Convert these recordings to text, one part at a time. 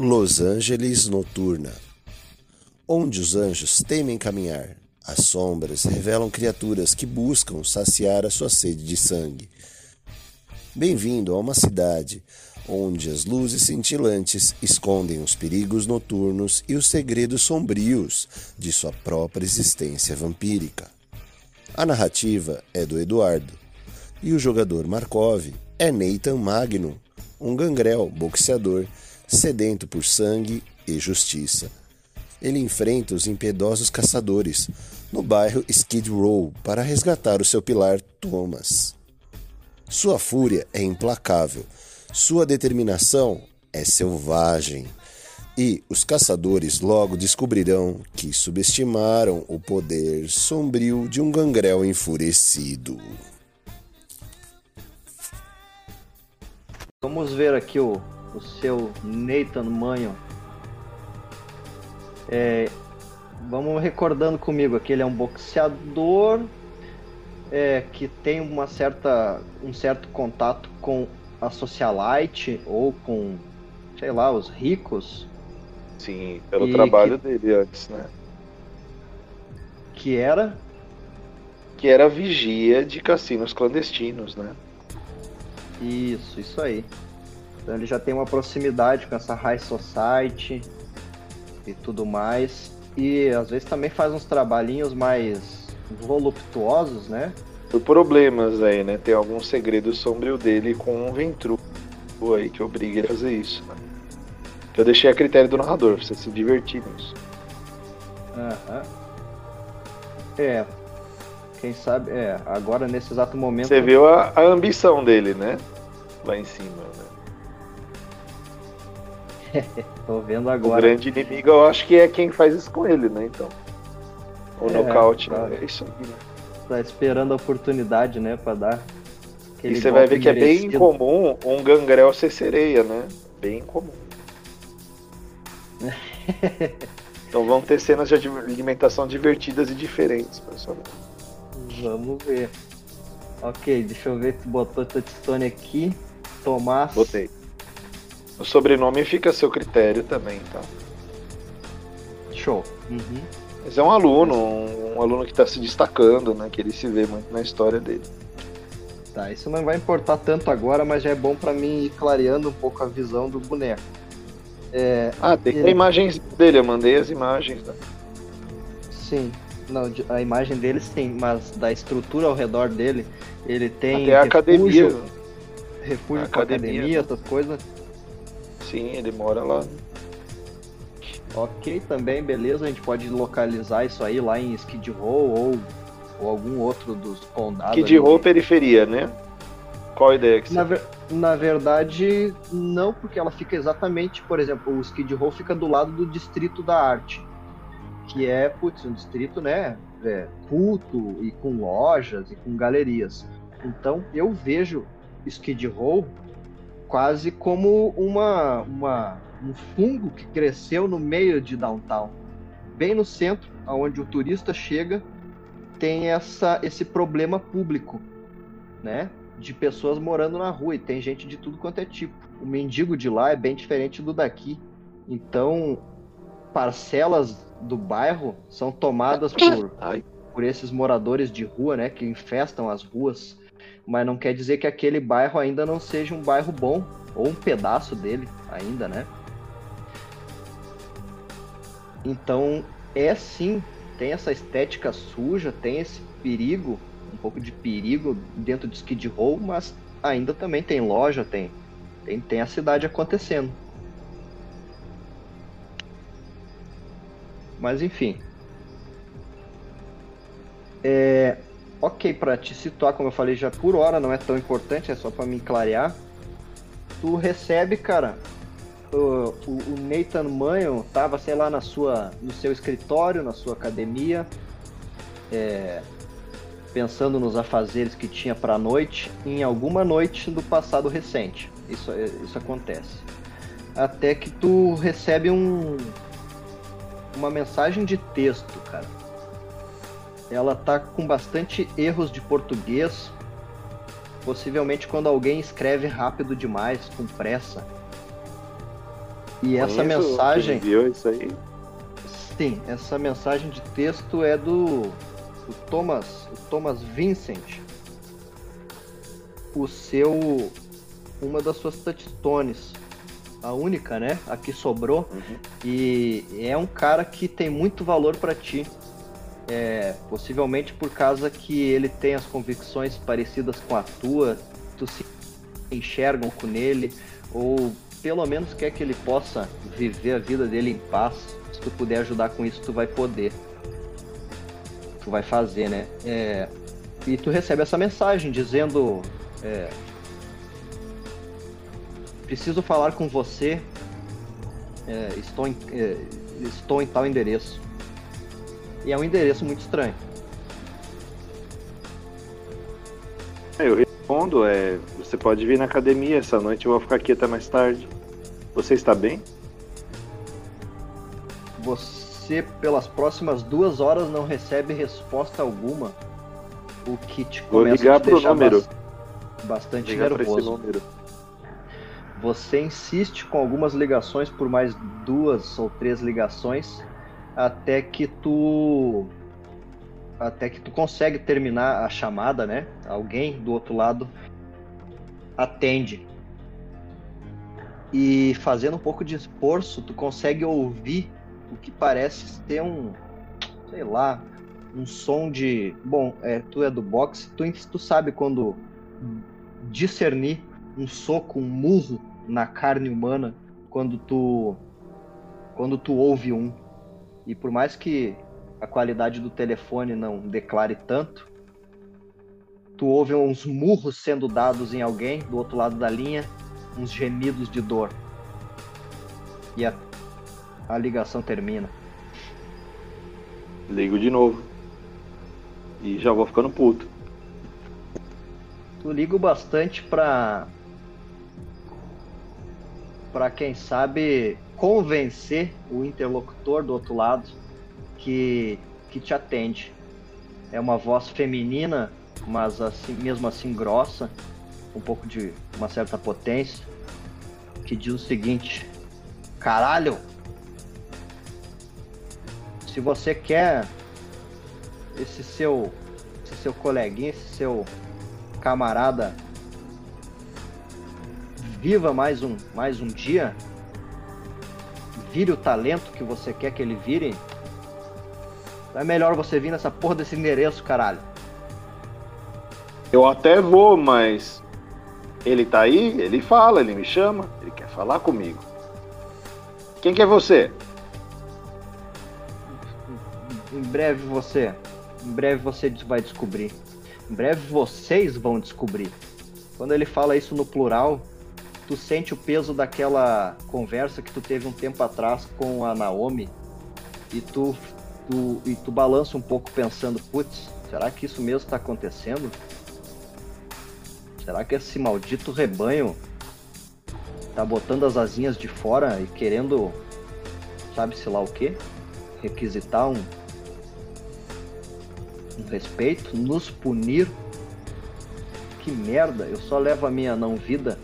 Los Angeles Noturna Onde os anjos temem caminhar, as sombras revelam criaturas que buscam saciar a sua sede de sangue. Bem-vindo a uma cidade onde as luzes cintilantes escondem os perigos noturnos e os segredos sombrios de sua própria existência vampírica. A narrativa é do Eduardo e o jogador Markov é Nathan Magnum, um gangrel boxeador sedento por sangue e justiça. Ele enfrenta os impiedosos caçadores no bairro Skid Row para resgatar o seu pilar Thomas. Sua fúria é implacável, sua determinação é selvagem. E os caçadores logo descobrirão que subestimaram o poder sombrio de um gangrel enfurecido. Vamos ver aqui o, o seu Nathan Manho. É, vamos recordando comigo aqui, ele é um boxeador é, que tem uma certa, um certo contato com a socialite ou com, sei lá, os ricos. Sim, pelo trabalho que, dele antes, né? Que era? Que era vigia de cassinos clandestinos, né? Isso, isso aí. Então ele já tem uma proximidade com essa high society e tudo mais. E às vezes também faz uns trabalhinhos mais voluptuosos, né? Por problemas aí, né? Tem algum segredo sombrio dele com um ventru aí que obriga ele a fazer isso. Né? Eu deixei a critério do narrador, pra você se divertir nisso. Aham. É. Quem sabe, é, agora nesse exato momento. Você viu a, a ambição dele, né? Lá em cima, né? Tô vendo agora. O grande inimigo eu acho que é quem faz isso com ele, né? Então. O é, nocaute, né? É isso aí, né? Tá esperando a oportunidade, né, pra dar. E você vai ver que merecido. é bem comum um gangrel ser sereia, né? Bem comum. então vão ter cenas de alimentação divertidas e diferentes, pessoal. Vamos ver. Ok, deixa eu ver se botou touchstone aqui. Tomás. Botei. O sobrenome fica a seu critério também, tá? Show. Uhum. Mas é um aluno, um, um aluno que está se destacando, né? Que ele se vê muito na história dele. Tá, isso não vai importar tanto agora, mas já é bom para mim ir clareando um pouco a visão do boneco. É, ah, tem ele... imagens dele, eu mandei as imagens. Né? Sim, não, a imagem dele sim, mas da estrutura ao redor dele, ele tem. Até a academia. Refúgio a academia, academia, essas coisas. Sim, ele mora lá. Ok, também, beleza. A gente pode localizar isso aí lá em Skid Row ou, ou algum outro dos condados. Skid Row, periferia, né? Qual a ideia que você na, ver, na verdade, não, porque ela fica exatamente, por exemplo, o Skid Row fica do lado do Distrito da Arte, que é, putz, um distrito, né, é, culto e com lojas e com galerias. Então, eu vejo Skid Row quase como uma, uma um fungo que cresceu no meio de downtown, bem no centro, aonde o turista chega, tem essa esse problema público, né? De pessoas morando na rua e tem gente de tudo quanto é tipo. O mendigo de lá é bem diferente do daqui. Então, parcelas do bairro são tomadas por, por esses moradores de rua, né, que infestam as ruas. Mas não quer dizer que aquele bairro ainda não seja um bairro bom, ou um pedaço dele ainda, né? Então, é sim, tem essa estética suja, tem esse perigo, um pouco de perigo dentro de Skid Row, mas ainda também tem loja, tem, tem, tem a cidade acontecendo. Mas enfim. É, ok, para te situar, como eu falei já por hora, não é tão importante, é só para me clarear. Tu recebe, cara, o, o Nathan Manho tava, sei lá, na sua, no seu escritório, na sua academia, é, pensando nos afazeres que tinha para noite, em alguma noite do passado recente. Isso, é, isso acontece. Até que tu recebe um, uma mensagem de texto, cara. Ela tá com bastante erros de português. Possivelmente quando alguém escreve rápido demais, com pressa E essa Conheço quem mensagem, Viu isso aí? sim, essa mensagem de texto é do, do Thomas, o Thomas Vincent. O seu, uma das suas touchstones, a única, né? A que sobrou. Uhum. E é um cara que tem muito valor pra ti. É, possivelmente por causa que ele tem as convicções parecidas com a tua, tu se enxerga um pouco nele, ou pelo menos quer que ele possa viver a vida dele em paz. Se tu puder ajudar com isso, tu vai poder. Tu vai fazer, né? É, e tu recebe essa mensagem dizendo: é, Preciso falar com você. É, estou, em, é, estou em tal endereço. E é um endereço muito estranho. Eu respondo, é, você pode vir na academia essa noite, eu vou ficar aqui até mais tarde. Você está bem? Você, pelas próximas duas horas, não recebe resposta alguma. O que te Vou começa ligar a te pro deixar número. bas- bastante Ligar nervoso. número. Você insiste com algumas ligações por mais duas ou três ligações até que tu até que tu consegue terminar a chamada, né? Alguém do outro lado atende. E fazendo um pouco de esforço, tu consegue ouvir o que parece ter um, sei lá, um som de, bom, é, tu é do boxe, tu, tu sabe quando discernir um soco, um murro na carne humana quando tu quando tu ouve um. E por mais que a qualidade do telefone não declare tanto, tu ouve uns murros sendo dados em alguém do outro lado da linha, uns gemidos de dor. E a, a ligação termina. Ligo de novo. E já vou ficando puto. Tu liga o bastante pra. pra quem sabe convencer o interlocutor do outro lado que, que te atende. É uma voz feminina, mas assim, mesmo assim grossa, um pouco de uma certa potência, que diz o seguinte: Caralho! Se você quer esse seu, esse seu coleguinha, esse seu camarada viva mais um, mais um dia, vire o talento que você quer que ele vire, é melhor você vir nessa porra desse endereço, caralho. Eu até vou, mas ele tá aí, ele fala, ele me chama, ele quer falar comigo. Quem que é você? Em breve você, em breve você vai descobrir. Em breve vocês vão descobrir. Quando ele fala isso no plural, tu sente o peso daquela conversa que tu teve um tempo atrás com a Naomi e tu, tu, e tu balança um pouco pensando, putz, será que isso mesmo está acontecendo? Será que esse maldito rebanho tá botando as asinhas de fora e querendo, sabe-se lá o que? Requisitar um, um respeito, nos punir? Que merda, eu só levo a minha não-vida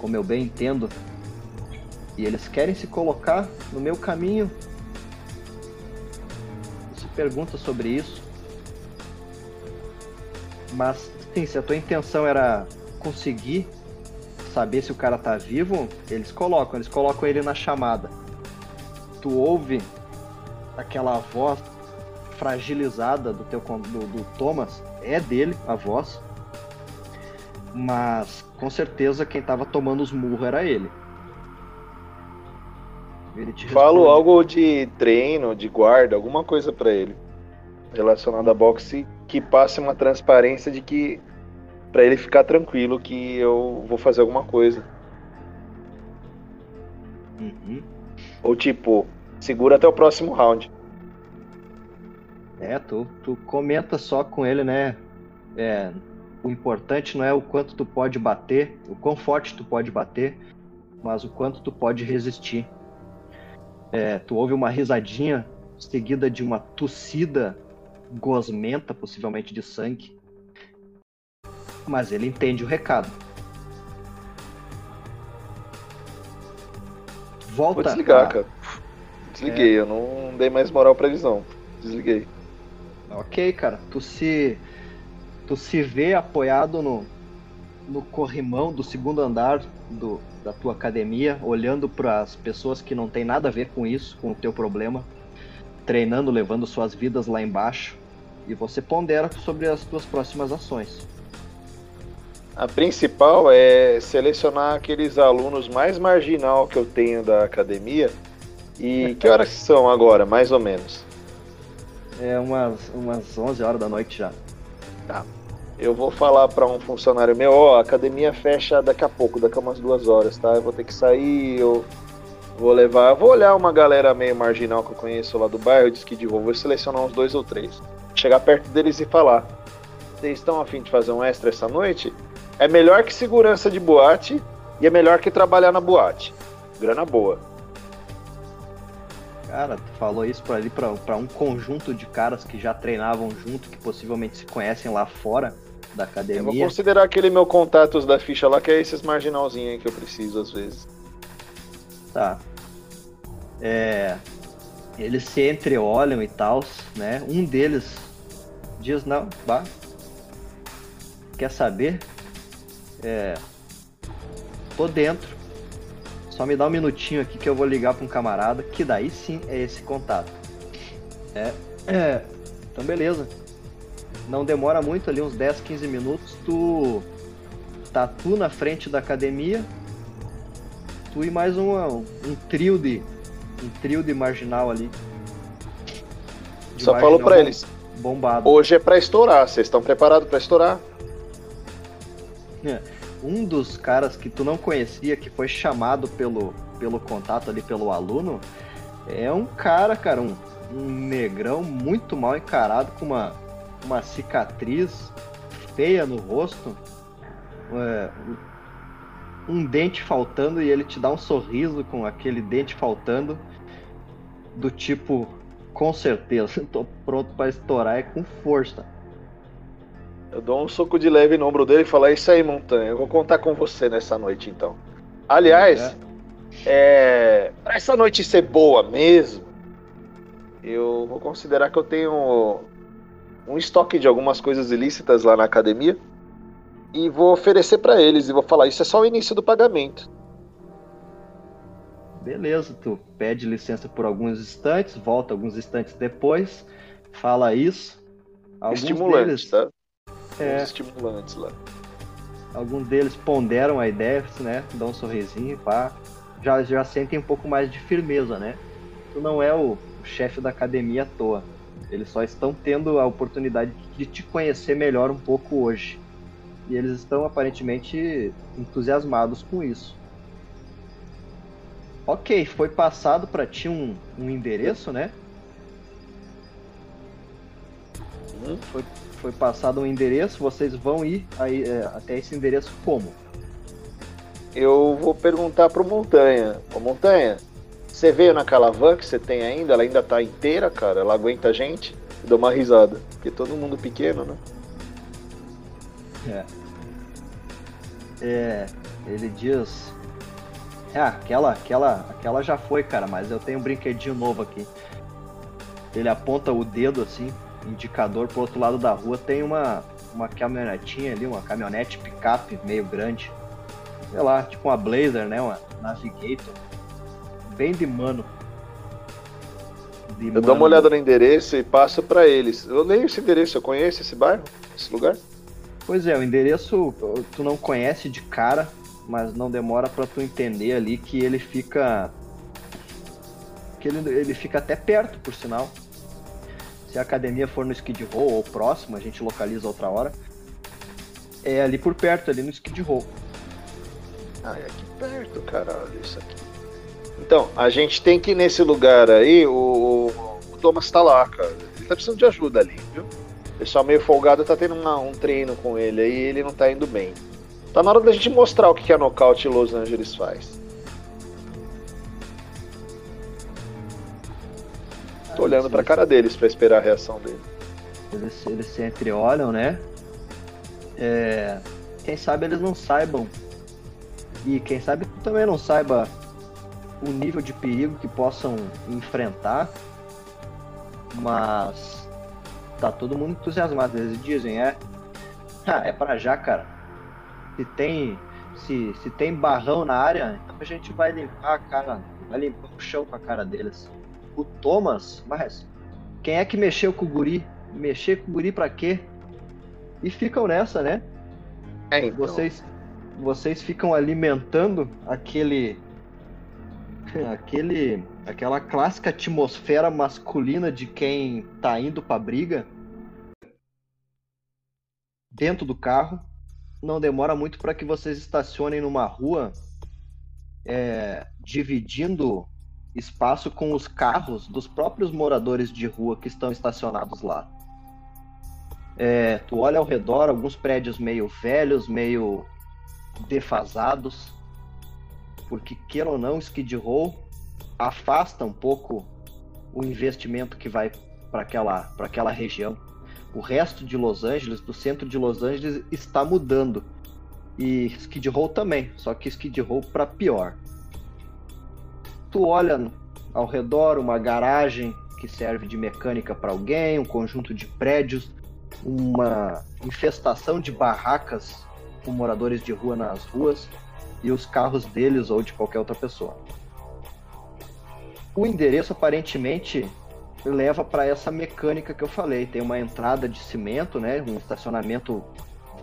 como eu bem entendo, e eles querem se colocar no meu caminho. Se pergunta sobre isso. Mas, sim, se a tua intenção era conseguir saber se o cara tá vivo, eles colocam, eles colocam ele na chamada. Tu ouve aquela voz fragilizada do teu do, do Thomas, é dele a voz. Mas com certeza quem tava tomando os murros era ele. Ele Falo algo de treino, de guarda, alguma coisa pra ele relacionado a boxe que passe uma transparência de que Pra ele ficar tranquilo que eu vou fazer alguma coisa. Uhum. Ou tipo, segura até o próximo round. É, tu, tu comenta só com ele, né? É, o importante não é o quanto tu pode bater, o quão forte tu pode bater, mas o quanto tu pode resistir. É, tu ouve uma risadinha seguida de uma tossida gosmenta, possivelmente de sangue. Mas ele entende o recado. volta. Vou desligar, a- cara. Desliguei, eu não dei mais moral pra visão. Desliguei. Ok, cara. Tu se. Tu se vê apoiado no, no corrimão do segundo andar do, da tua academia, olhando para as pessoas que não tem nada a ver com isso, com o teu problema, treinando, levando suas vidas lá embaixo. E você pondera sobre as tuas próximas ações. A principal é selecionar aqueles alunos mais marginal que eu tenho da academia. E que horas são agora, mais ou menos? É umas, umas 11 horas da noite já. Eu vou falar para um funcionário meu, ó, a academia fecha daqui a pouco, daqui a umas duas horas, tá? Eu vou ter que sair, eu vou levar, eu vou olhar uma galera meio marginal que eu conheço lá do bairro, de Skid Row, vou selecionar uns dois ou três. Chegar perto deles e falar, vocês estão afim de fazer um extra essa noite? É melhor que segurança de boate e é melhor que trabalhar na boate. Grana boa. Cara, tu falou isso pra ali pra um conjunto de caras que já treinavam junto, que possivelmente se conhecem lá fora da Eu vou academia. considerar aquele meu contatos da ficha lá, que é esses marginalzinhos aí que eu preciso às vezes. Tá. É, eles se entreolham e tal, né? Um deles diz, não, vá. Quer saber? É. Tô dentro. Só me dá um minutinho aqui que eu vou ligar pra um camarada, que daí sim é esse contato. É. é então beleza. Não demora muito ali, uns 10, 15 minutos, tu. Tá tu na frente da academia, tu e mais uma- um trio de um trio de marginal ali. De Só marginal pra bom- eles, Bombado. hoje é pra estourar, vocês estão preparados pra estourar? Um dos caras que tu não conhecia, que foi chamado pelo, pelo contato ali, pelo aluno, é um cara, cara, um, um negrão muito mal encarado, com uma, uma cicatriz feia no rosto, é, um- dente faltando e ele te dá um sorriso com aquele dente faltando, do tipo, com certeza, tô pronto pra estourar é com força. Eu dou um soco de leve no ombro dele e falo, é isso aí, Montanha, eu vou contar com você nessa noite então. Aliás, é... pra essa noite ser boa mesmo, eu vou considerar que eu tenho um estoque de algumas coisas ilícitas lá na academia e vou oferecer pra eles e vou falar, isso é só o início do pagamento. Beleza, tu pede licença por alguns instantes, volta alguns instantes depois, fala isso. Alguns Estimulantes, deles, tá? é, estimulantes lá. alguns deles ponderam a ideia, né? Dão um sorrisinho, pá. Já, já sentem um pouco mais de firmeza, né? Tu não é o, o chefe da academia à toa. Eles só estão tendo a oportunidade de te conhecer melhor um pouco hoje. E eles estão aparentemente entusiasmados com isso. Ok, foi passado pra ti um, um endereço, né? Hum? Foi, foi passado um endereço, vocês vão ir aí, é, até esse endereço como? Eu vou perguntar pro Montanha. Ô Montanha, você veio naquela van que você tem ainda? Ela ainda tá inteira, cara? Ela aguenta a gente? Eu dou uma risada. Porque todo mundo pequeno, né? É. É, ele diz. Ah, aquela, aquela, aquela já foi, cara, mas eu tenho um brinquedinho novo aqui. Ele aponta o dedo assim, indicador pro outro lado da rua, tem uma, uma caminhonetinha ali, uma caminhonete picape meio grande. Sei lá, tipo uma Blazer, né? Uma Navigator. Bem de mano. De Eu dou mano. uma olhada no endereço e passo pra eles. Eu leio esse endereço, eu conheço esse bairro? Esse lugar? Pois é, o endereço tu não conhece de cara, mas não demora pra tu entender ali que ele fica. que ele, ele fica até perto, por sinal. Se a academia for no Skid Row ou próximo, a gente localiza outra hora. É ali por perto, ali no Skid Row. Ah, é aqui perto, caralho, isso aqui. Então, a gente tem que ir nesse lugar aí, o, o Thomas tá lá, cara. Ele tá precisando de ajuda ali, viu? O pessoal meio folgado tá tendo uma- um treino com ele aí e ele não tá indo bem. Tá na hora da gente mostrar o que, que a Nocaute Los Angeles faz. Tô olhando pra cara deles pra esperar a reação dele. Eles, eles se entreolham, né? É, quem sabe eles não saibam. E quem sabe também não saiba o nível de perigo que possam enfrentar, mas tá todo mundo entusiasmado. Eles dizem, é, ah, é para já, cara. Se tem, se, se tem barrão na área, então a gente vai limpar a cara, vai limpar o chão com a cara deles. O Thomas, mas quem é que mexeu com o guri? Mexer com o guri pra quê? E ficam nessa, né? É, então. Vocês, vocês ficam alimentando aquele aquele aquela clássica atmosfera masculina de quem tá indo pra briga dentro do carro. Não demora muito para que vocês estacionem numa rua é, dividindo espaço com os carros dos próprios moradores de rua que estão estacionados lá. É, tu olha ao redor, alguns prédios meio velhos, meio defasados, porque queira ou não, Skid Row afasta um pouco o investimento que vai para aquela, aquela região. O resto de Los Angeles, do centro de Los Angeles, está mudando. E Skid Row também, só que Skid Row para pior. Tu olha ao redor uma garagem que serve de mecânica para alguém, um conjunto de prédios, uma infestação de barracas com moradores de rua nas ruas e os carros deles ou de qualquer outra pessoa. O endereço aparentemente leva para essa mecânica que eu falei. Tem uma entrada de cimento, né? Um estacionamento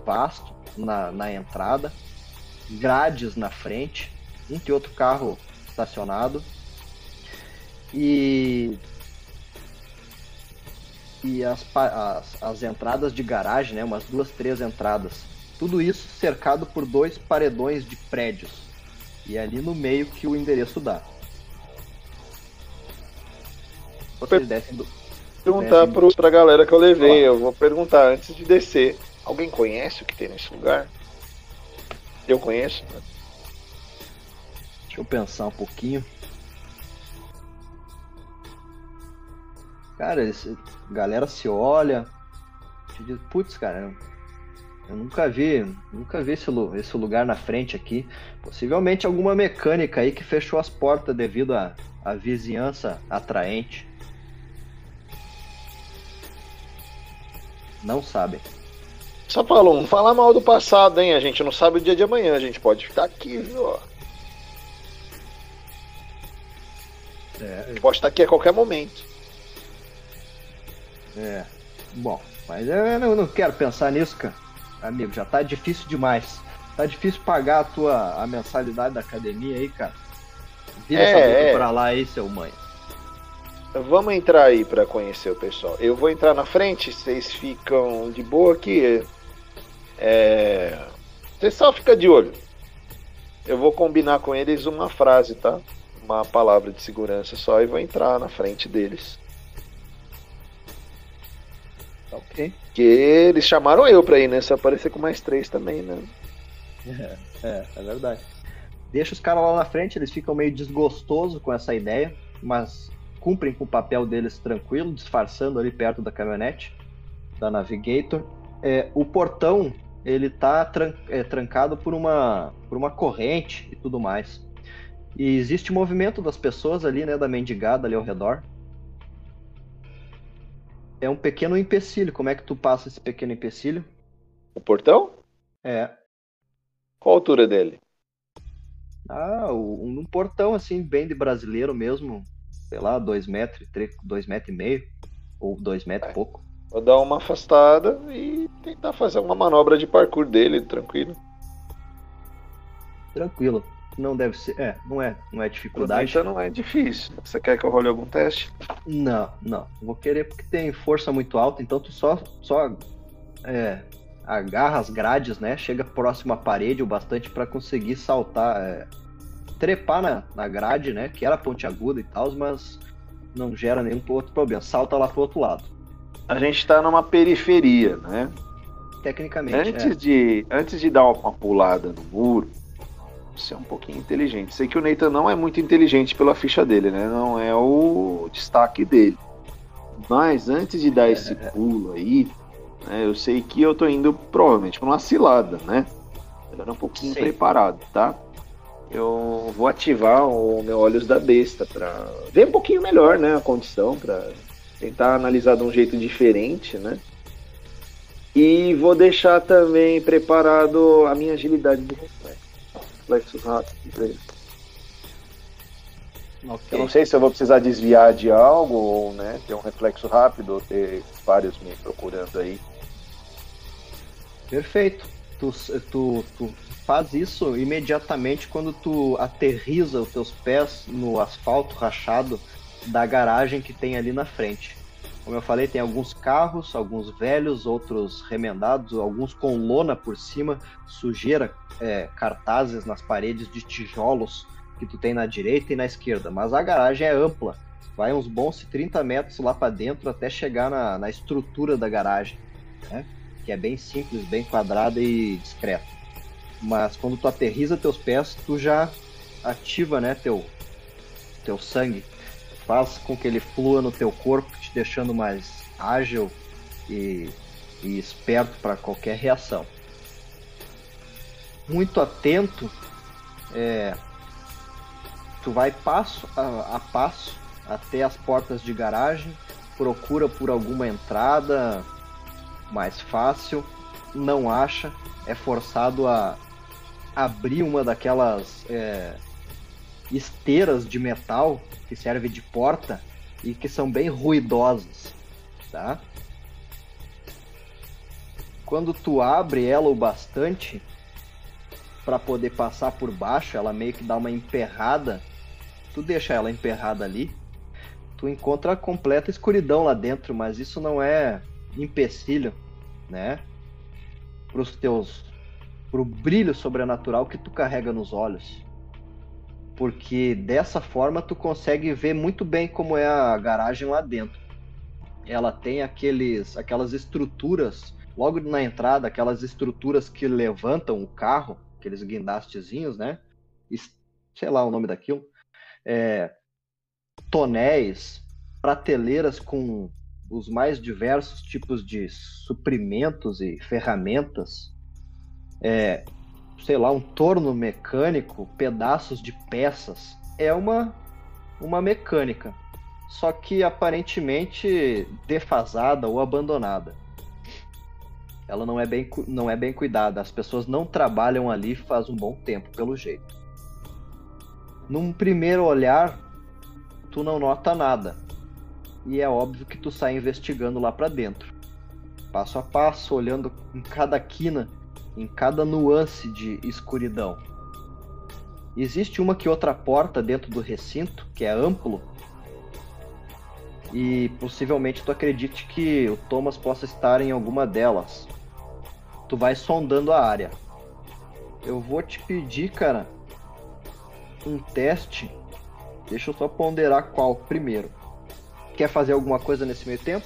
vasto na, na entrada, grades na frente, um que outro carro estacionado e e as, as, as entradas de garagem, né? Umas duas, três entradas. Tudo isso cercado por dois paredões de prédios. E é ali no meio que o endereço dá. Vocês descem do. Perguntar descem pro, pra galera que eu levei, eu vou perguntar antes de descer. Alguém conhece o que tem nesse lugar? Eu conheço. Né? Deixa eu pensar um pouquinho. Cara, esse, a galera se olha. Te diz, putz, cara, eu nunca vi, nunca vi esse, esse lugar na frente aqui. Possivelmente alguma mecânica aí que fechou as portas devido à, à vizinhança atraente. Não sabem. Só falou, não fala mal do passado, hein? A gente não sabe o dia de amanhã, a gente pode ficar aqui, viu? É, pode estar aqui a qualquer momento. É. Bom, mas eu não, não quero pensar nisso, cara. Amigo, já tá difícil demais. Tá difícil pagar a tua a mensalidade da academia aí, cara. Vira é, essa boca é. pra lá aí, seu mãe. Vamos entrar aí para conhecer o pessoal. Eu vou entrar na frente, vocês ficam de boa aqui. É... Você só fica de olho. Eu vou combinar com eles uma frase, tá? Uma palavra de segurança só e vou entrar na frente deles. Ok. Que eles chamaram eu pra ir, né? Se aparecer com mais três também, né? É, é, é verdade. Deixa os caras lá na frente, eles ficam meio desgostosos com essa ideia, mas cumprem com o papel deles tranquilo, disfarçando ali perto da caminhonete da Navigator. É, o portão ele tá tran é, trancado por uma, por uma corrente e tudo mais. E existe movimento das pessoas ali, né, da mendigada ali ao redor é um pequeno empecilho. Como é que tu passa esse pequeno empecilho? O portão? É. Qual a altura dele? Ah, um, um portão assim, bem de brasileiro mesmo. Sei lá, dois metros, três, dois metros e meio. Ou dois metros e é. pouco. Vou dar uma afastada e tentar fazer uma manobra de parkour dele, tranquilo. Tranquilo não deve ser. É, não é, não é dificuldade. Então não é difícil. Você quer que eu role algum teste? Não, não. Vou querer porque tem força muito alta, então tu só, só é, agarra as grades, né? Chega próximo à parede o bastante para conseguir saltar, é, trepar na, na grade, né? Que era pontiaguda e tal, mas não gera nenhum outro problema. Salta lá pro outro lado. A gente tá numa periferia, né? Tecnicamente. Antes, é. de, antes de dar uma pulada no muro, ser um pouquinho inteligente. Sei que o Nathan não é muito inteligente pela ficha dele, né? Não é o destaque dele. Mas antes de dar esse pulo aí, né, eu sei que eu tô indo provavelmente pra uma cilada, né? Era um pouquinho Sim. preparado, tá? eu vou ativar o meu Olhos da Besta para ver um pouquinho melhor, né, a condição, para tentar analisar de um jeito diferente, né? E vou deixar também preparado a minha agilidade de reflexo. Reflexo rápido. Okay. Eu não sei se eu vou precisar desviar de algo ou né, ter um reflexo rápido ou ter vários me procurando aí. Perfeito. Tu, tu, tu faz isso imediatamente quando tu aterriza os teus pés no asfalto rachado da garagem que tem ali na frente. Como eu falei, tem alguns carros, alguns velhos, outros remendados, alguns com lona por cima, sujeira, é, cartazes nas paredes de tijolos que tu tem na direita e na esquerda. Mas a garagem é ampla, vai uns bons 30 metros lá para dentro até chegar na, na estrutura da garagem, né? que é bem simples, bem quadrada e discreta. Mas quando tu aterriza teus pés, tu já ativa né, teu, teu sangue faz com que ele flua no teu corpo, te deixando mais ágil e, e esperto para qualquer reação. Muito atento, é, tu vai passo a, a passo até as portas de garagem, procura por alguma entrada mais fácil, não acha, é forçado a abrir uma daquelas é, esteiras de metal que serve de porta e que são bem ruidosas, tá? Quando tu abre ela o bastante para poder passar por baixo, ela meio que dá uma emperrada. Tu deixa ela emperrada ali, tu encontra a completa escuridão lá dentro, mas isso não é empecilho, né? Para os teus pro brilho sobrenatural que tu carrega nos olhos porque dessa forma tu consegue ver muito bem como é a garagem lá dentro. Ela tem aqueles, aquelas estruturas logo na entrada, aquelas estruturas que levantam o carro, aqueles guindastezinhos, né? Sei lá o nome daquilo. É, tonéis, prateleiras com os mais diversos tipos de suprimentos e ferramentas. É, sei lá, um torno mecânico, pedaços de peças. É uma, uma mecânica, só que aparentemente defasada ou abandonada. Ela não é bem, não é bem cuidada, as pessoas não trabalham ali faz um bom tempo, pelo jeito. Num primeiro olhar, tu não nota nada. E é óbvio que tu sai investigando lá para dentro. Passo a passo, olhando em cada quina em cada nuance de escuridão. Existe uma que outra porta dentro do recinto, que é amplo, e possivelmente tu acredite que o Thomas possa estar em alguma delas. Tu vai sondando a área. Eu vou te pedir, cara, um teste. Deixa eu só ponderar qual primeiro. Quer fazer alguma coisa nesse meio tempo?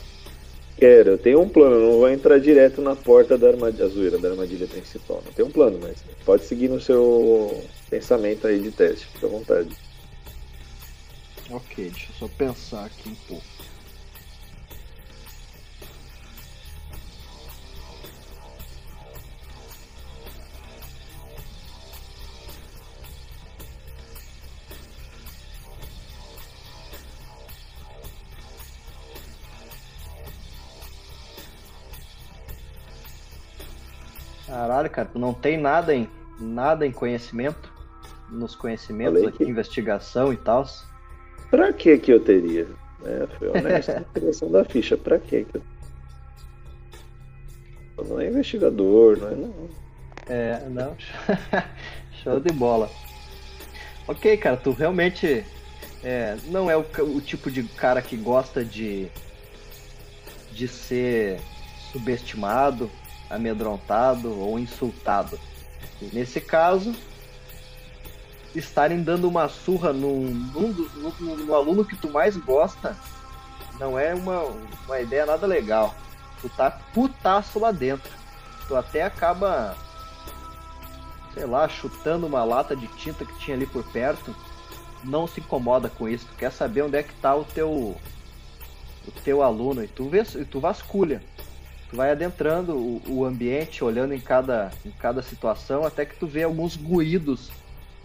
Quero, eu tenho um plano, não vou entrar direto na porta da armadilha, azuira, da armadilha principal. Não tenho um plano, mas pode seguir no seu pensamento aí de teste, fica à vontade. Ok, deixa eu só pensar aqui um pouco. Caralho, cara, tu não tem nada em nada em conhecimento, nos conhecimentos aqui, investigação e tal. Pra que que eu teria? É, foi honesto criação da ficha, pra que que eu... eu não é investigador, não é não. É, não. Show de bola. Ok, cara, tu realmente é, não é o, o tipo de cara que gosta de de ser subestimado, amedrontado ou insultado. Nesse caso, estarem dando uma surra num, num, num, num, aluno que tu mais gosta não é uma, uma ideia nada legal. Tu tá putaço lá dentro. Tu até acaba, sei lá, chutando uma lata de tinta que tinha ali por perto. Não se incomoda com isso. Tu quer saber onde é que tá o teu o teu aluno e tu, vê, e tu vasculha. Vai adentrando o, o, ambiente, olhando em cada, em cada situação, até que tu vê alguns ruídos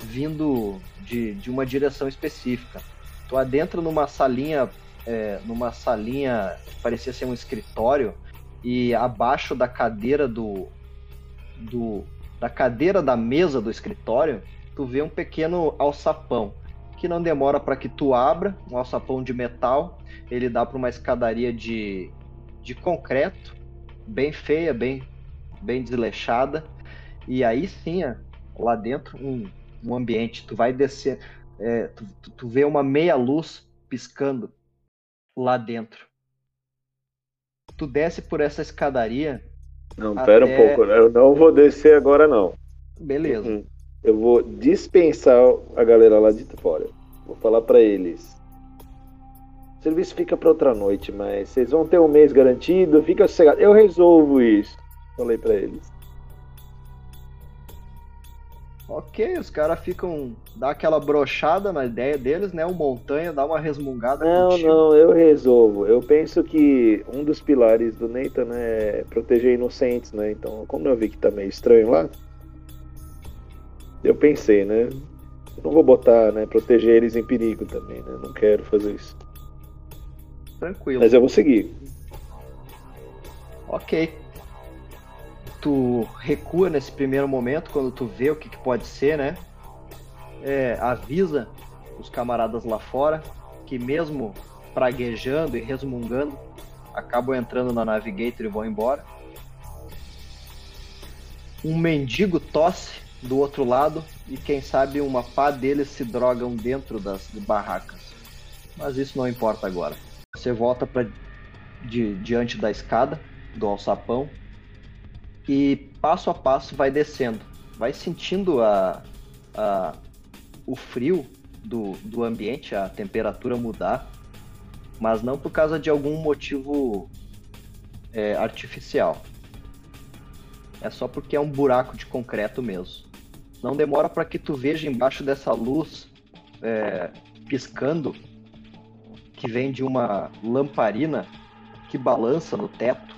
vindo de, de uma direção específica. Tu adentra numa salinha, é, numa salinha que parecia ser um escritório, e abaixo da cadeira do, do da cadeira da mesa do escritório, tu vê um pequeno alçapão que não demora para que tu abra, um alçapão de metal. Ele dá para uma escadaria de, de concreto, bem feia, bem bem desleixada. E aí sim, lá dentro, um, um ambiente. Tu vai descer, é, tu, tu vê uma meia luz piscando lá dentro. Tu desce por essa escadaria. Não, pera até... um pouco, eu não vou descer agora não. Beleza. Uhum. Eu vou dispensar a galera lá de fora. Vou falar para eles. Serviço fica para outra noite, mas vocês vão ter um mês garantido, fica sossegado. Eu resolvo isso. Falei para eles. Ok, os caras ficam. dá aquela brochada na ideia deles, né? O Montanha dá uma resmungada. Não, contigo. não, eu resolvo. Eu penso que um dos pilares do Nathan é proteger inocentes, né? Então, como eu vi que tá meio estranho lá, eu pensei, né? Eu não vou botar, né? Proteger eles em perigo também, né? Não quero fazer isso. Tranquilo. Mas eu vou seguir. Ok tu recua nesse primeiro momento, quando tu vê o que, que pode ser, né? É, avisa os camaradas lá fora que mesmo praguejando e resmungando, acabam entrando na Navigator e vão embora. Um mendigo tosse do outro lado e quem sabe uma pá deles se drogam dentro das barracas. Mas isso não importa agora. Você volta para de, diante da escada do alçapão e passo a passo vai descendo. Vai sentindo a, a, o frio do, do ambiente, a temperatura mudar, mas não por causa de algum motivo é, artificial. É só porque é um buraco de concreto mesmo. Não demora para que tu veja embaixo dessa luz é, piscando que vem de uma lamparina que balança no teto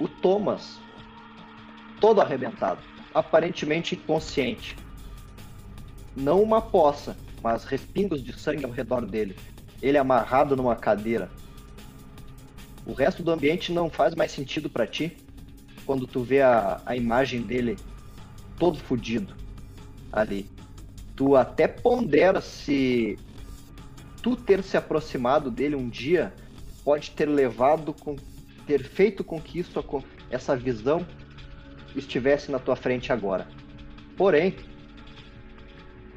o Thomas, todo arrebentado, aparentemente inconsciente. Não uma poça, mas respingos de sangue ao redor dele. Ele amarrado numa cadeira. O resto do ambiente não faz mais sentido para ti quando tu vê a, a imagem dele todo fudido ali. Tu até pondera se tu ter se aproximado dele um dia pode ter levado com ter feito com que isso, essa visão estivesse na tua frente agora. Porém,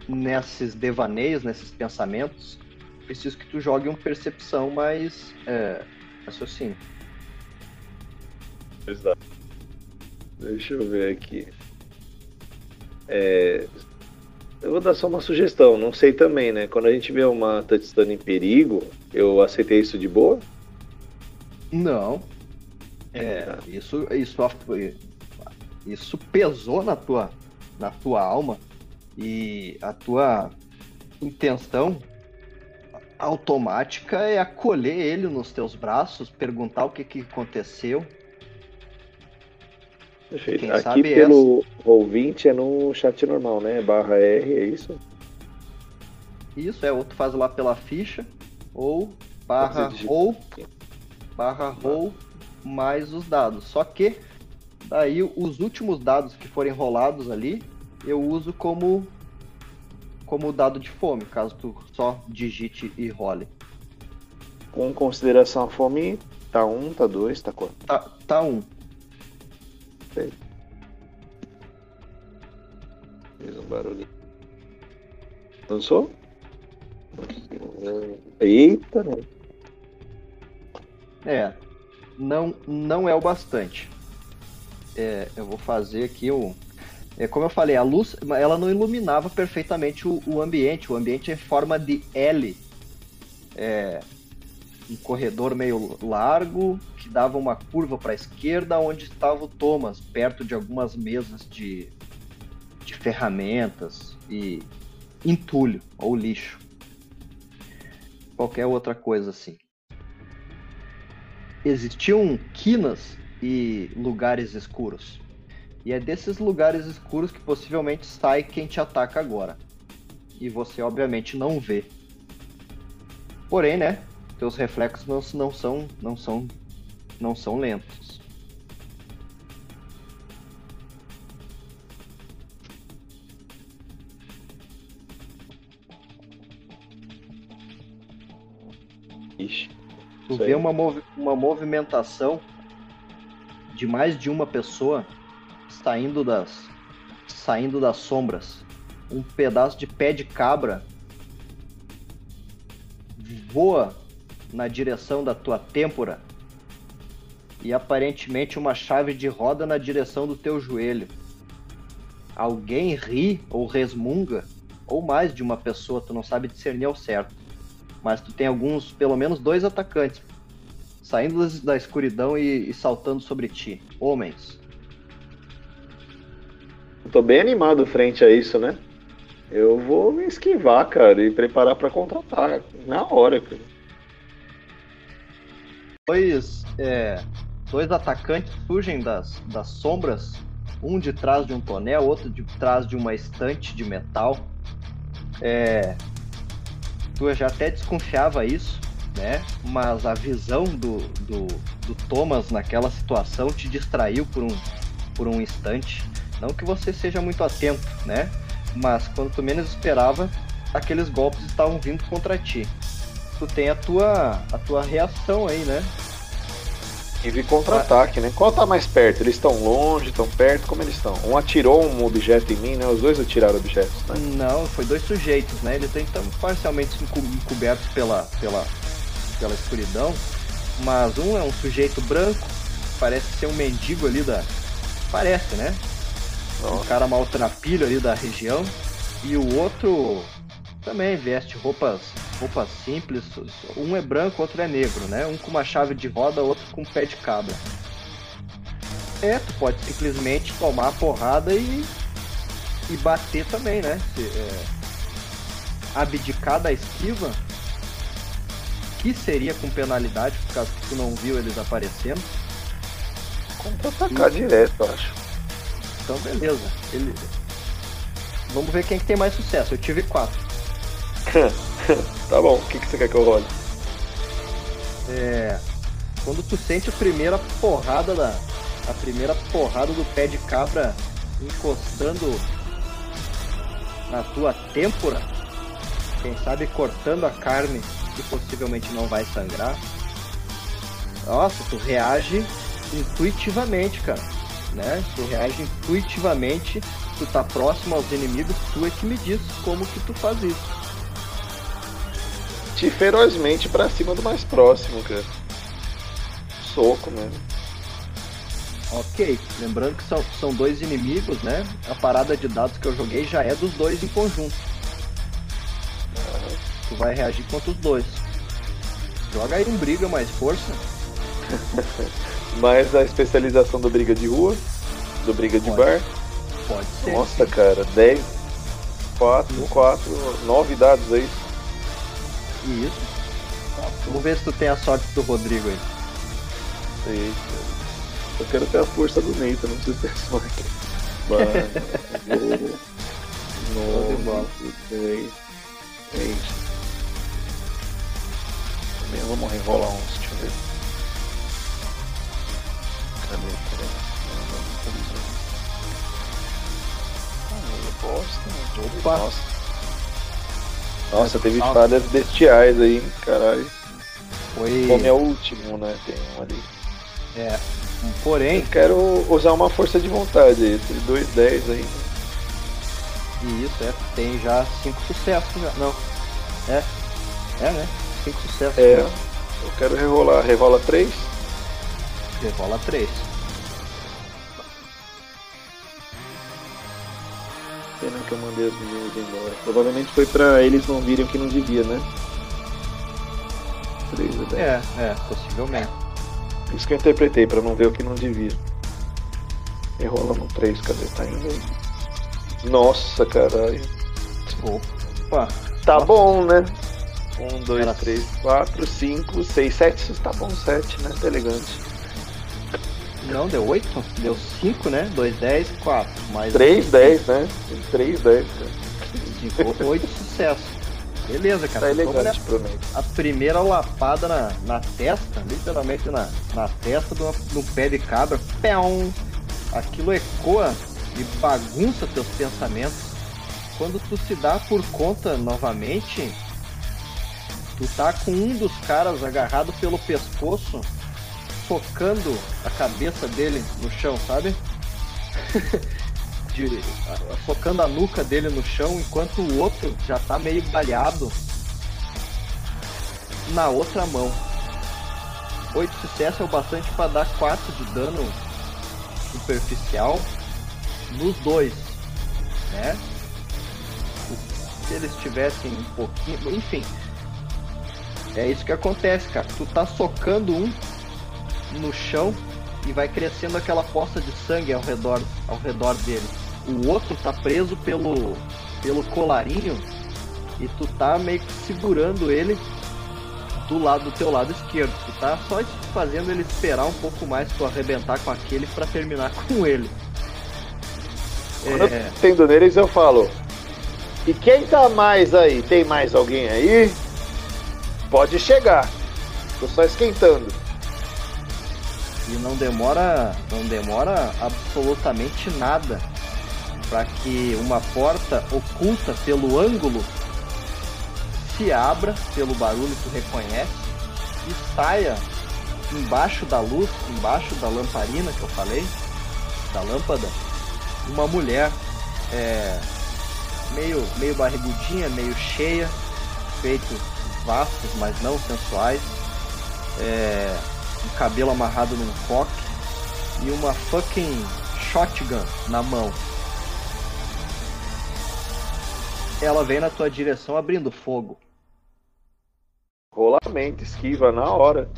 nesses devaneios, nesses pensamentos, preciso que tu jogue uma percepção mais é, raciocínio. Exato. Deixa eu ver aqui. É... Eu vou dar só uma sugestão, não sei também, né? Quando a gente vê uma touchstone em perigo, eu aceitei isso de boa? Não. É, isso, isso, isso pesou na tua, na tua alma e a tua intenção automática é acolher ele nos teus braços, perguntar o que, que aconteceu. Perfeito. Quem Aqui pelo essa... ouvinte é no chat normal, né? Barra R, é isso? Isso, é, ou tu faz lá pela ficha, ou barra ou barra roll mais os dados. Só que daí os últimos dados que forem rolados ali, eu uso como como dado de fome, caso tu só digite e role. Com consideração a fome, tá um, tá dois, tá quanto? Tá, tá um. Fez um barulho. Lançou? Eita, né? É, não, não é o bastante. É, eu vou fazer aqui o. É, como eu falei, a luz ela não iluminava perfeitamente o, o ambiente. O ambiente é em forma de L. É, um corredor meio largo que dava uma curva para a esquerda, onde estava o Thomas, perto de algumas mesas de, de ferramentas e entulho ou lixo. Qualquer outra coisa assim existiam quinas e lugares escuros. E é desses lugares escuros que possivelmente sai quem te ataca agora. E você obviamente não vê. Porém, né? Teus reflexos não, não são não são não são lentos. Ixi. Tu vê uma, uma movimentação de mais de uma pessoa saindo das saindo das sombras. Um pedaço de pé de cabra voa na direção da tua têmpora e aparentemente uma chave de roda na direção do teu joelho. Alguém ri ou resmunga, ou mais de uma pessoa, tu não sabe discernir ao certo mas tu tem alguns, pelo menos dois atacantes saindo da escuridão e, e saltando sobre ti. Homens. Eu tô bem animado frente a isso, né? Eu vou me esquivar, cara, e preparar pra contratar na hora, cara. Dois, é, dois atacantes surgem das, das sombras, um de trás de um tonel, outro de trás de uma estante de metal. É, tu já até desconfiava isso, né? Mas a visão do, do, do Thomas naquela situação te distraiu por um, por um instante. Não que você seja muito atento, né? Mas tu menos esperava, aqueles golpes estavam vindo contra ti. Tu tem a tua, a tua reação aí, né? E vi contra-ataque, né? Qual tá mais perto? Eles estão longe, estão perto? Como eles estão? Um atirou um objeto em mim, né? Os dois atiraram objetos, né? Não, foi dois sujeitos, né? Eles estão parcialmente enco- encobertos pela, pela, pela escuridão, mas um é um sujeito branco, parece ser um mendigo ali da. Parece, né? Um Nossa. cara maltrapilho ali da região. E o outro também veste roupas, roupas simples. Um é branco, outro é negro, né? Um com uma chave de roda, outro com um pé de cabra. É, tu pode simplesmente tomar a porrada e, e bater também, né? Se, é, abdicar da esquiva, que seria com penalidade, por causa que tu não viu eles aparecendo. Contra-atacar direto, eu acho. Então, beleza. Ele... Vamos ver quem que tem mais sucesso. Eu tive quatro. Tá bom, o que, que você quer que eu role? É, quando tu sente a primeira porrada da a primeira porrada do pé de cabra encostando na tua têmpora, quem sabe cortando a carne que possivelmente não vai sangrar. Nossa, tu reage intuitivamente, cara, né? Tu reage intuitivamente, tu tá próximo aos inimigos, tu é que me diz como que tu faz isso. Te ferozmente pra cima do mais próximo, cara. Soco mesmo. Ok, lembrando que são, são dois inimigos, né? A parada de dados que eu joguei já é dos dois em conjunto. Tu vai reagir contra os dois. Joga aí um briga mais força. Mais a especialização do briga de rua, do briga de Pode. bar. Pode ser. Nossa, cara, 10, 4, 4, 9 dados aí. Isso. Tá, Vamos ver se tu tem a sorte do Rodrigo aí. Sei, cara. Eu quero ter a força do Neita, não preciso ter sorte. Show de bola. 9, 10, 10. Também vamos rerolar uns, deixa eu ver. Cadê? Cadê? Ah, bosta, né? Opa. bosta. Nossa, teve Nossa. falhas bestiais aí, hein? caralho. Foi. Como é o último, né? Tem um ali. É. Porém. Eu quero usar uma força de vontade aí, entre 2 10 aí. Isso, é. Tem já 5 sucessos já. Não. É. É, né? 5 sucessos. É. Já. Eu quero rerolar. revola 3. Revola 3. Que eu mandei as meninas embora. Provavelmente foi pra eles não virem o que não devia, né? 3 a 10. É, é, possivelmente. Isso que eu interpretei, pra não ver o que não devia. Rerola no 3, cadê? Tá indo aí. Nossa, caralho. Opa. Tá Nossa. bom, né? 1, 2, Era- 3, 4, 5, 6, 7. Tá bom, 7, né? Tá elegante. Não, deu 8? Deu 5, né? 2, 10, 4. Mais 3, 10, né? 3, 10, cara. Ficou 8 sucesso. Beleza, cara. Tá Vamos elegante, prometo. A primeira lapada na, na testa, literalmente na, na testa do, do pé de cabra. Peão! Aquilo ecoa e bagunça teus pensamentos. Quando tu se dá por conta novamente, tu tá com um dos caras agarrado pelo pescoço, socando a cabeça dele no chão, sabe? De- a- socando a nuca dele no chão, enquanto o outro já tá meio baleado na outra mão. Oito sucessos é o bastante para dar 4 de dano superficial nos dois, né? Se eles tivessem um pouquinho, enfim. É isso que acontece, cara. Tu tá socando um no chão e vai crescendo aquela poça de sangue ao redor, ao redor dele. O outro tá preso pelo, pelo colarinho e tu tá meio que segurando ele do lado do teu lado esquerdo. Tu tá só fazendo ele esperar um pouco mais pra tu arrebentar com aquele pra terminar com ele. Quando É, eu tendo neles, eu falo. E quem tá mais aí? Tem mais alguém aí? Pode chegar. Tô só esquentando. E não demora, não demora absolutamente nada para que uma porta oculta pelo ângulo se abra pelo barulho que reconhece e saia embaixo da luz, embaixo da lamparina que eu falei, da lâmpada, uma mulher é, meio, meio barrigudinha, meio cheia, peitos vastos, mas não sensuais, é, um cabelo amarrado num coque e uma fucking shotgun na mão. Ela vem na tua direção abrindo fogo. Rolamento, esquiva na hora.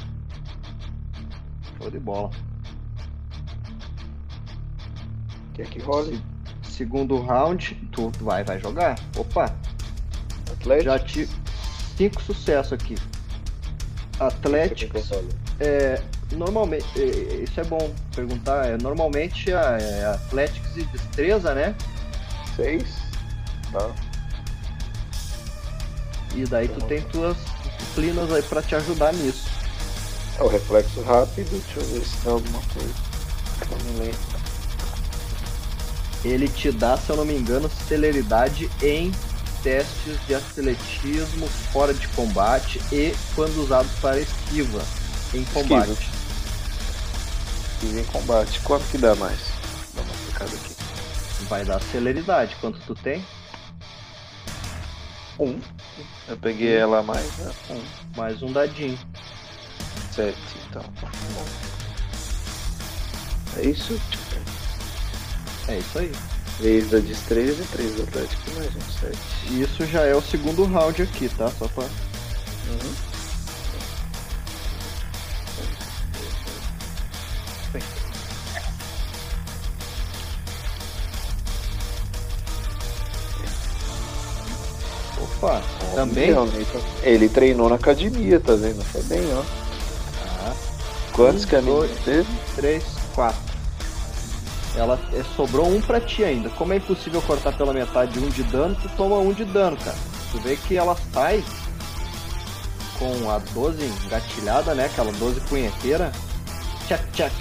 Show de bola. Quer que role? Se- Segundo round, tu vai, vai jogar. Opa, Atlético? já tive cinco sucessos aqui. Atlético, é, normalmente, é, isso é bom perguntar. É, normalmente é, é Atléticos e destreza, né? Seis. Tá. E daí tu tem tuas disciplinas aí pra te ajudar nisso. É o reflexo rápido. Deixa eu ver se tem alguma coisa. Não lembro. Ele te dá, se eu não me engano, celeridade em testes de atletismo fora de combate e quando usado para esquiva em combate. Esquiva em combate. Quanto que dá mais? Dá uma aqui. Vai dar celeridade. Quanto tu tem? Um. Eu peguei ela a mais, né? Um. Mais um dadinho. Sete, então. É isso? É isso aí. 3 da destreza, 3 do Atlético e mais um 7. E isso já é o segundo round aqui, tá? Só pra. Opa, também? Ele treinou na academia, tá vendo? Foi bem, ó. Ah, Quantos Um, caminhos dois. teve? 3, 4. Ela é, sobrou um pra ti ainda. Como é impossível cortar pela metade um de dano, tu toma um de dano, cara. Tu vê que ela sai com a 12 engatilhada, né? Aquela 12 punheteira. Tchac, tchac.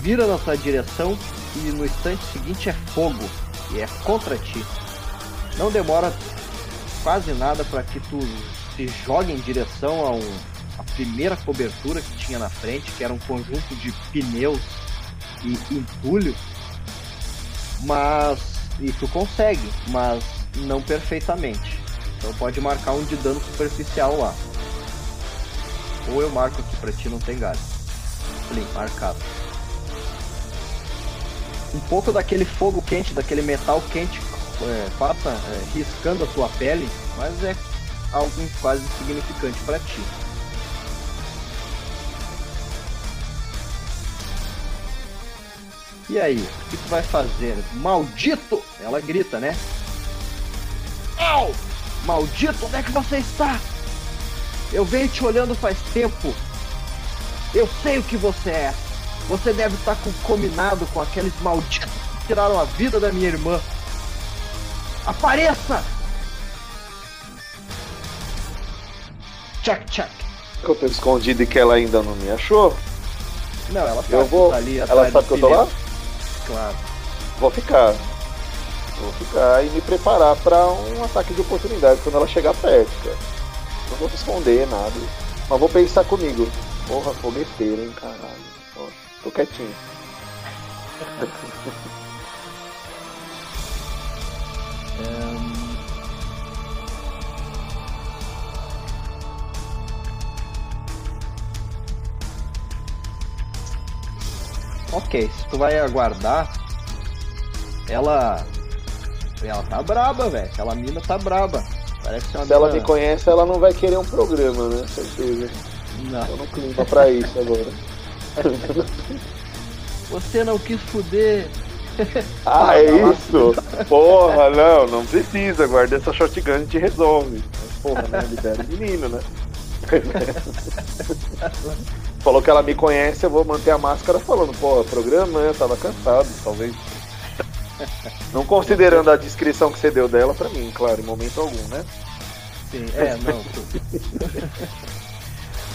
Vira na tua direção e no instante seguinte é fogo. E é contra ti. Não demora quase nada para que tu se jogue em direção a um, a primeira cobertura que tinha na frente, que era um conjunto de pneus e entulho. Mas. E tu consegue, mas não perfeitamente. Então pode marcar um de dano superficial lá. Ou eu marco aqui pra ti, não tem galho. Plim, marcado. Um pouco daquele fogo quente, daquele metal quente, é, passa é, riscando a tua pele, mas é algo quase insignificante pra ti. E aí, o que tu vai fazer? Maldito! Ela grita, né? Au! Maldito, onde é que você está? Eu venho te olhando faz tempo. Eu sei o que você é. Você deve estar com, combinado com aqueles malditos que tiraram a vida da minha irmã. Apareça! Check, check. Eu tô escondido e que ela ainda não me achou. Não, ela sabe Eu vou. tá ali Ela sabe que eu tô lá? Claro. Vou ficar. Vou ficar e me preparar pra um ataque de oportunidade quando ela chegar perto, cara. Não vou esconder nada. Mas vou pensar comigo. Porra, fogueteiro, hein, caralho. Tô quietinho. Ok, se tu vai aguardar, ela. Ela tá braba, velho. Aquela mina tá braba. Parece uma Se ela mina- me conhece, ela não vai querer um programa, né? Certeza. Não. Eu não clima pra isso agora. Você não quis fuder. Ah, é isso? Porra, não, não precisa. Guarda essa shotgun, a gente resolve. Porra, né? Libera o menino, né? Falou que ela me conhece, eu vou manter a máscara falando, porra, programa, eu tava cansado, talvez. Não considerando a descrição que você deu dela pra mim, claro, em momento algum, né? Sim, é, não. Tu,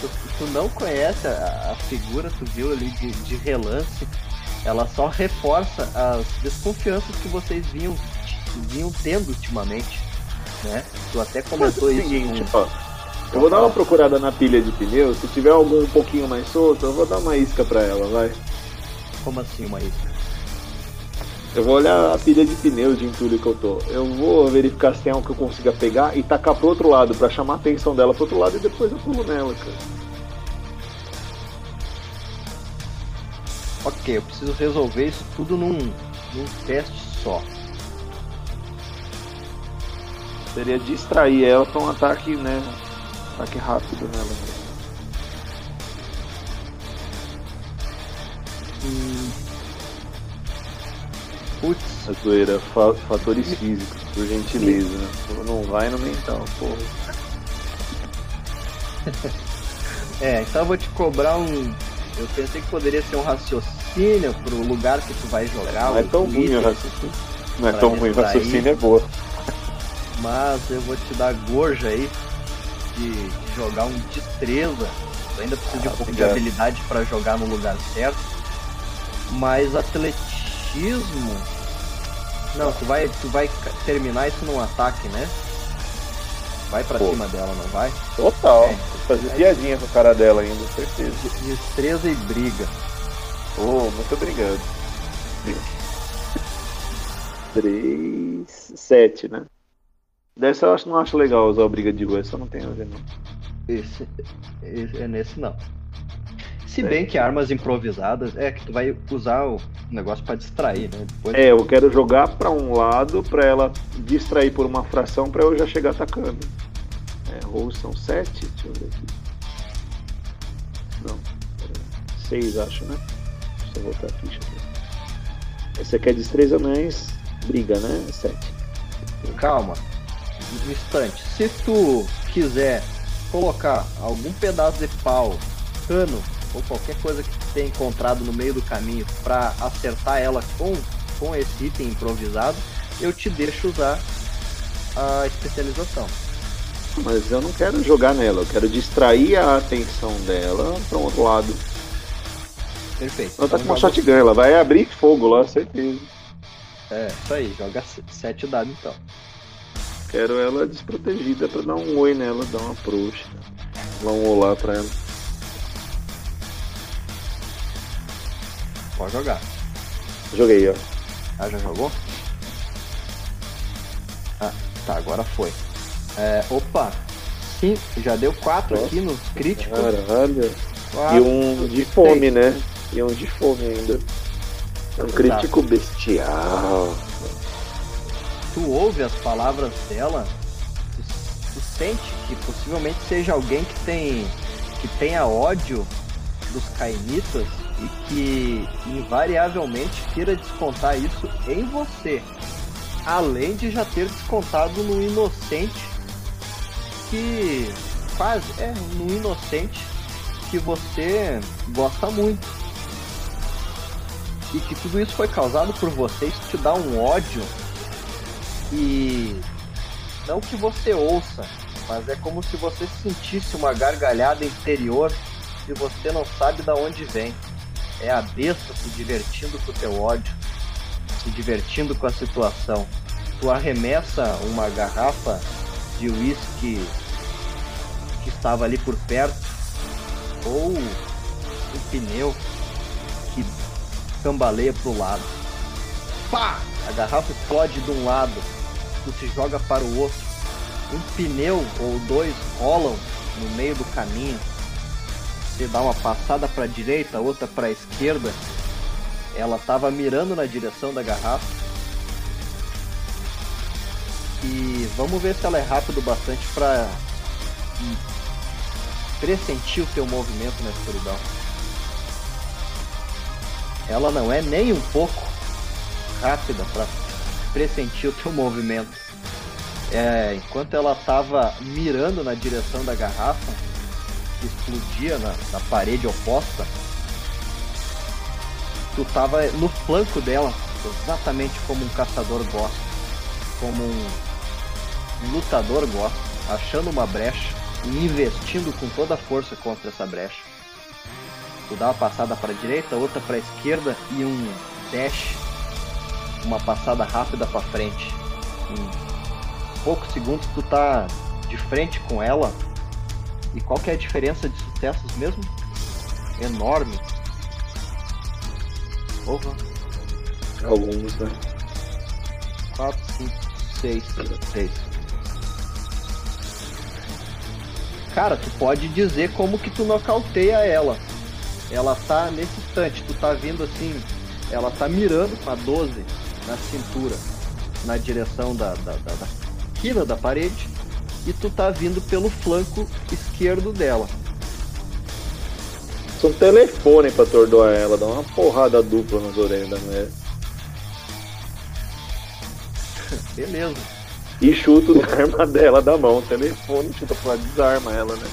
tu, tu não conhece a, a figura, tu viu ali de, de relance. Ela só reforça as desconfianças que vocês vinham, vinham tendo ultimamente. Né? Tu até é comentou isso. seguinte, com- ó. Eu vou dar uma procurada na pilha de pneu, se tiver algum um pouquinho mais solto, eu vou dar uma isca pra ela, vai. Como assim, uma isca? Eu vou olhar a pilha de pneus de entulho que eu tô. Eu vou verificar se tem algo que eu consiga pegar e tacar pro outro lado, pra chamar a atenção dela pro outro lado e depois eu pulo nela, cara. Ok, eu preciso resolver isso tudo num, num teste só. Seria distrair ela pra um ataque, né? Ataque rápido nela. Hum. Putz, A zoeira, fa- fatores físicos, por gentileza. né? Não vai no mental, porra. É, então eu vou te cobrar um. Eu pensei que poderia ser um raciocínio pro lugar que tu vai jogar. Não é tão ruim o raciocínio. Não é tão ruim, o raciocínio é boa. Mas eu vou te dar gorja aí de, de jogar um destreza. Tu ainda precisa de um Ah, pouco de habilidade pra jogar no lugar certo. Mas atletismo. Não, tu vai, tu vai terminar isso num ataque, né? Vai pra Pô. cima dela, não vai? Total. É. Fazer piadinha com a cara dela ainda, certeza. De- Destreza e briga. Oh, muito obrigado. 3, 7, né? Dessa eu acho, não acho legal usar o briga de rua, essa não tem a ver não. Esse, esse- é nesse não. Se bem que armas improvisadas é que tu vai usar o negócio pra distrair, né? Depois É, eu quero jogar pra um lado pra ela distrair por uma fração pra eu já chegar atacando. É, rolls são 7, deixa eu ver aqui. Não, 6 acho, né? Deixa eu voltar ver. Esse aqui é destreza, mas briga, né? 7. calma. Um instante. Se tu quiser colocar algum pedaço de pau, cano ou qualquer coisa que tu tenha encontrado no meio do caminho pra acertar ela com, com esse item improvisado, eu te deixo usar a especialização. Mas eu não quero jogar nela, eu quero distrair a atenção dela para um outro lado. Perfeito. Ela tá Então com uma joga- shotgun, ela vai abrir fogo lá, certeza. É, isso aí, joga 7 dados então. Quero ela desprotegida pra dar um oi nela, dar uma prouxa. Dar um olá pra ela. Pode jogar. Joguei, ó. Ah, já jogou? Ah, tá, agora foi. É, opa, sim, já deu 4 Nossa. aqui nos críticos. Caralho. Quatro, E um de fome, né? E um de fome ainda. É um crítico bestial. Tu ouve as palavras dela, tu, tu sente que possivelmente seja alguém que tem que tenha ódio dos cainitas e que invariavelmente queira descontar isso em você. Além de já ter descontado no inocente que quase é no inocente que você gosta muito. e que tudo isso foi causado por você, isso te dá um ódio e não que você ouça, mas é como se você sentisse uma gargalhada interior e você não sabe de onde vem. É a besta se divertindo com o teu ódio, se divertindo com a situação. Tu arremessa uma garrafa de uísque que estava ali por perto, ou um pneu que cambaleia pro lado. Pá! A garrafa explode de um lado, tu se joga para o outro. Um pneu ou dois rolam no meio do caminho. Você dá uma passada para a direita, outra para a esquerda. Ela estava mirando na direção da garrafa. E vamos ver se ela é rápido bastante para pressentir o teu movimento na escuridão. Ela não é nem um pouco rápida para pressentir o teu movimento. É, enquanto ela estava mirando na direção da garrafa, explodia na, na parede oposta, tu estava no flanco dela, exatamente como um caçador gosta, como um, lutador gosta, achando uma brecha e investindo com toda a força contra essa brecha. Tu dá uma passada para direita, outra para esquerda e um dash, uma passada rápida para frente. Em poucos segundos tu tá de frente com ela. E qual que é a diferença de sucessos mesmo? Enorme. Porra. Alguns, né? 4, 5, 6, 6. Cara, tu pode dizer como que tu nocauteia ela. Ela tá nesse instante, tu tá vindo assim, ela tá mirando com a 12 na cintura, na direção da, da, da, da quina da parede, e tu tá vindo pelo flanco esquerdo dela. Um telefone pra atordoar ela, dá uma porrada dupla nas orelhas da mulher. Beleza. E chuto na arma dela da mão. O telefone chuta pra desarma ela, né?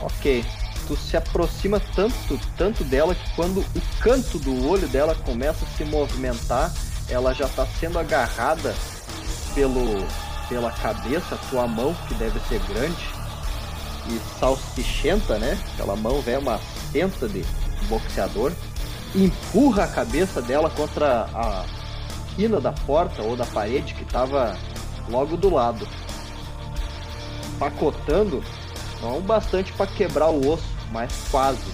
Ok. Tu se aproxima tanto, tanto dela que quando o canto do olho dela começa a se movimentar, ela já está sendo agarrada pelo, pela cabeça, tua mão, que deve ser grande, e salsichenta, né? Aquela mão velha, uma tenta de boxeador, empurra a cabeça dela contra a quina da porta ou da parede que estava logo do lado, pacotando, não bastante para quebrar o osso, mas quase.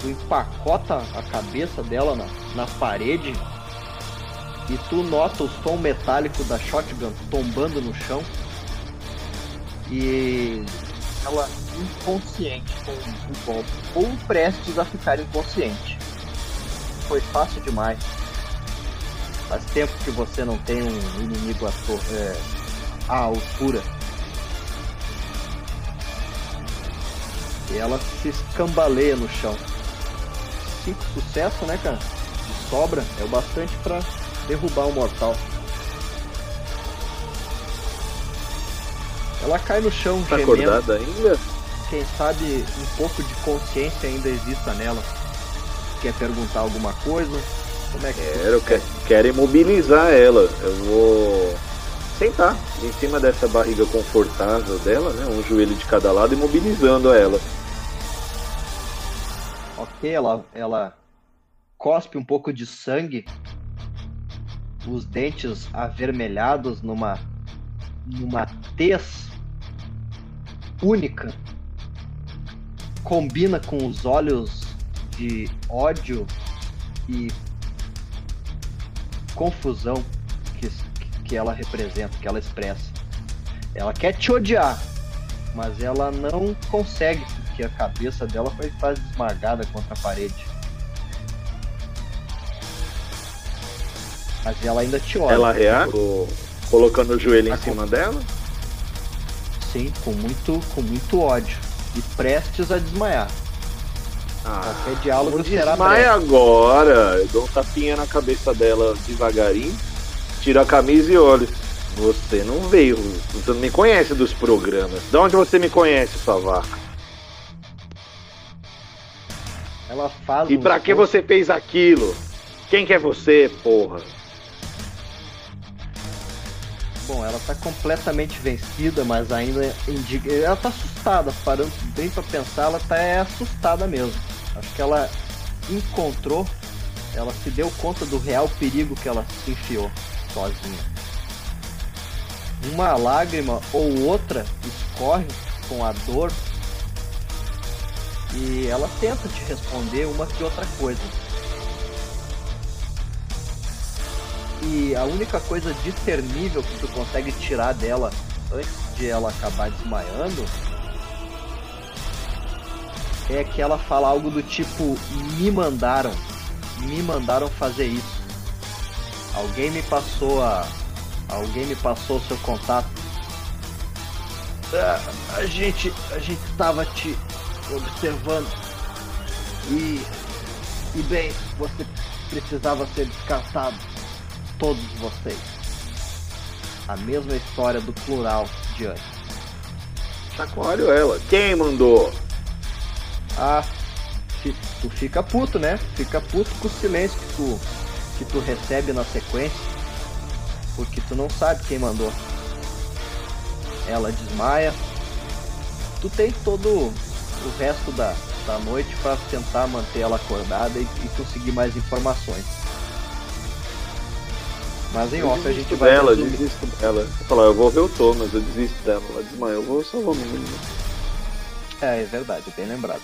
Tu empacota a cabeça dela na, na parede e tu nota o som metálico da shotgun tombando no chão e ela inconsciente com um golpe ou prestes a ficar inconsciente. Foi fácil demais. Faz tempo que você não tem um inimigo à, to- é, à altura. E ela se escambaleia no chão. Cinco sucessos, né, cara? De sobra é o bastante pra derrubar um mortal. Ela cai no chão Tá gemendo. acordada ainda? Quem sabe um pouco de consciência ainda exista nela. Quer perguntar alguma coisa? Como é que Quero, quero, quero imobilizar ela. Eu vou sentar em cima dessa barriga confortável dela, né? Um joelho de cada lado, imobilizando ela. Ok, ela, ela cospe um pouco de sangue, os dentes avermelhados numa, numa tez única, combina com os olhos de ódio e confusão que, que ela representa, que ela expressa. Ela quer te odiar, mas ela não consegue porque a cabeça dela foi quase esmagada contra a parede. Mas ela ainda te olha. Ela reage, colocando o joelho em cima dela. Sim, com muito, com muito ódio. E prestes a desmaiar. Ah, Qualquer diálogo não será desmaia breve. agora. Eu dou um tapinha na cabeça dela devagarinho, tiro a camisa e olho. Você não veio, você não me conhece dos programas. De onde você me conhece, sua vaca? Ela faz. E um pra que esforço- você fez aquilo? Quem que é você, porra? Bom, ela tá completamente vencida, mas ainda indiga. Ela tá assustada, parando bem pra pensar, ela tá é, assustada mesmo. Acho que ela encontrou, ela se deu conta do real perigo que ela se enfiou sozinha. Uma lágrima ou outra escorre com a dor e ela tenta te responder uma que outra coisa. E a única coisa discernível que tu consegue tirar dela antes de ela acabar desmaiando é que ela fala algo do tipo: me mandaram, me mandaram fazer isso. Alguém me passou a. Alguém me passou o seu contato. Ah, a gente. A gente tava te observando. E. E bem, você precisava ser descartado. Todos vocês. A mesma história do plural de antes. Chacoalho ela. Quem mandou? Ah, tu fica puto, né? Fica puto com o silêncio que tu, que tu recebe na sequência. Porque tu não sabe quem mandou. Ela desmaia. Tu tem todo o resto da, da noite para tentar manter ela acordada e, e conseguir mais informações. Mas em off a gente vai dela, resumir. desisto dela. Eu falo, eu vou ver o Thomas, eu desisto dela. Ela desmaiou, eu vou salvar o menino. É, é verdade, bem lembrado.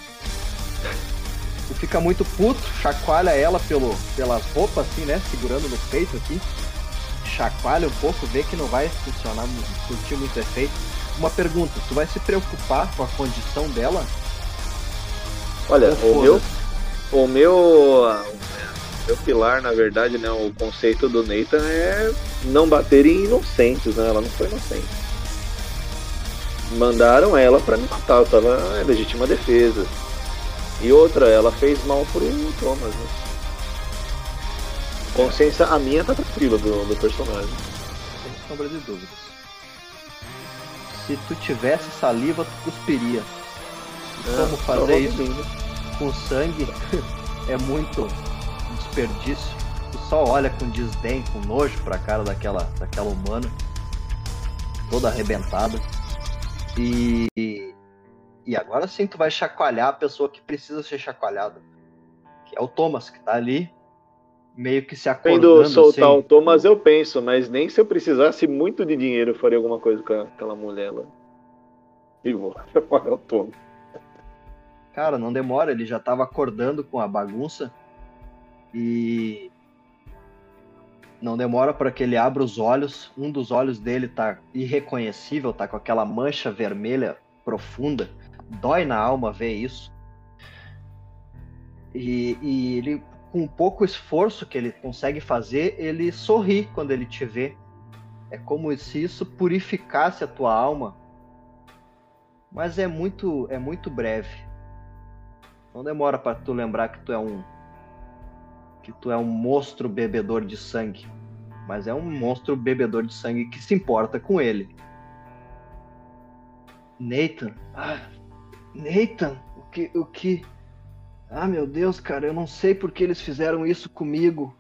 Tu fica muito puto, chacoalha ela pelo, pelas roupas, assim, né? Segurando no peito aqui. Chacoalha um pouco, vê que não vai funcionar, surtir muito efeito. Uma pergunta, tu vai se preocupar com a condição dela? Olha, o meu, o meu, ah, o meu pilar, na verdade, né, o conceito do Nathan é não bater em inocentes, né? Ela não foi inocente. Mandaram ela pra me matar, eu tava em legítima defesa. E outra, ela fez mal pro Thomas, né? Consciência, a minha tá tranquila do, do personagem. Sem sombra de dúvidas. Se tu tivesse saliva, tu cuspiria. E É, como fazer isso provavelmente. com sangue é muito desperdício. Tu só olha com desdém, com nojo pra cara daquela, daquela humana, toda arrebentada. E, e agora sim tu vai chacoalhar a pessoa que precisa ser chacoalhada. Que é o Thomas, que tá ali, meio que se acordando. Tendo soltar assim. o Thomas, eu penso, mas nem se eu precisasse muito de dinheiro eu faria alguma coisa com aquela mulher lá. E vou chacoalhar o Thomas. Cara, não demora, ele já tava acordando com a bagunça e não demora para que ele abra os olhos. Um dos olhos dele tá irreconhecível, tá com aquela mancha vermelha profunda. Dói na alma ver isso. E, e ele, com pouco esforço que ele consegue fazer, ele sorri quando ele te vê. É como se isso purificasse a tua alma. Mas é muito, é muito breve. Não demora para tu lembrar que tu é um que tu é um monstro bebedor de sangue, mas é um monstro bebedor de sangue que se importa com ele. Nathan, ah, Nathan, o que, o que? Ah, meu Deus, cara, eu não sei por que eles fizeram isso comigo.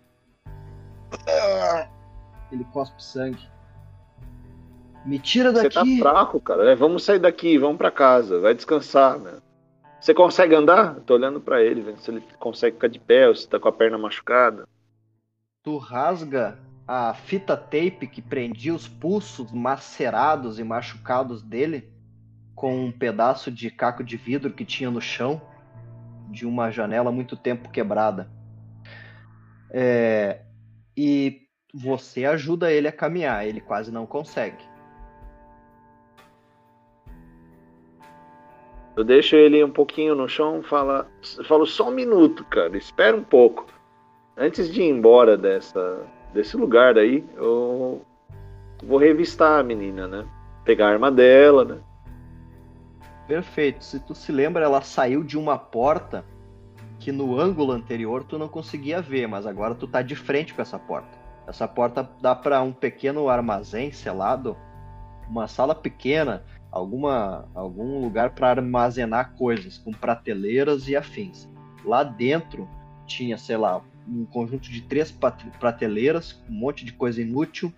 Ele cospe sangue. Me tira Você tá daqui. fraco, cara. É, vamos sair daqui, vamos pra casa, vai descansar, né? Você consegue andar? Tô olhando pra ele, vendo se ele consegue ficar de pé ou se tá com a perna machucada. Tu rasga a fita tape que prendia os pulsos macerados e machucados dele com um pedaço de caco de vidro que tinha no chão de uma janela muito tempo quebrada. É, e você ajuda ele a caminhar, ele quase não consegue. Eu deixo ele um pouquinho no chão, fala, falo só um minuto, cara, espera um pouco. Antes de ir embora dessa, desse lugar daí, eu vou revistar a menina, né? Pegar a arma dela, né? Perfeito. Se tu se lembra, ela saiu de uma porta que no ângulo anterior tu não conseguia ver, mas agora tu tá de frente com essa porta. Essa porta dá para um pequeno armazém selado, uma sala pequena, alguma algum lugar para armazenar coisas, com prateleiras e afins. Lá dentro tinha, sei lá, um conjunto de três prateleiras, um monte de coisa inútil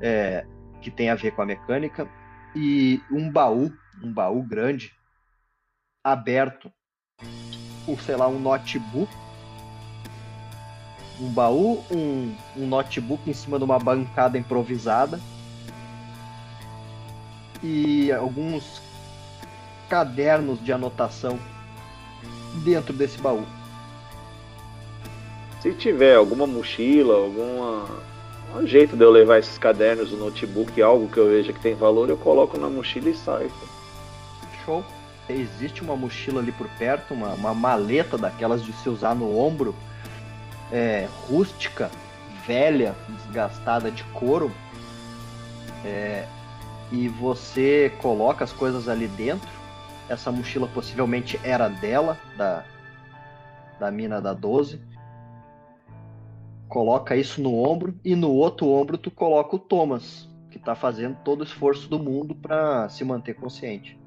é, que tem a ver com a mecânica e um baú, um baú grande, aberto por, sei lá, um notebook. Um baú, um, um notebook em cima de uma bancada improvisada e alguns cadernos de anotação dentro desse baú. Se tiver alguma mochila, alguma um jeito de eu levar esses cadernos, o notebook, algo que eu veja que tem valor, eu coloco na mochila e saio. Show. Existe uma mochila ali por perto, uma, uma maleta daquelas de se usar no ombro, é, rústica, velha, desgastada de couro. É, e você coloca as coisas ali dentro. Essa mochila possivelmente era dela, da, da mina da 12. Coloca isso no ombro e no outro ombro tu coloca o Thomas, que tá fazendo todo o esforço do mundo para se manter consciente.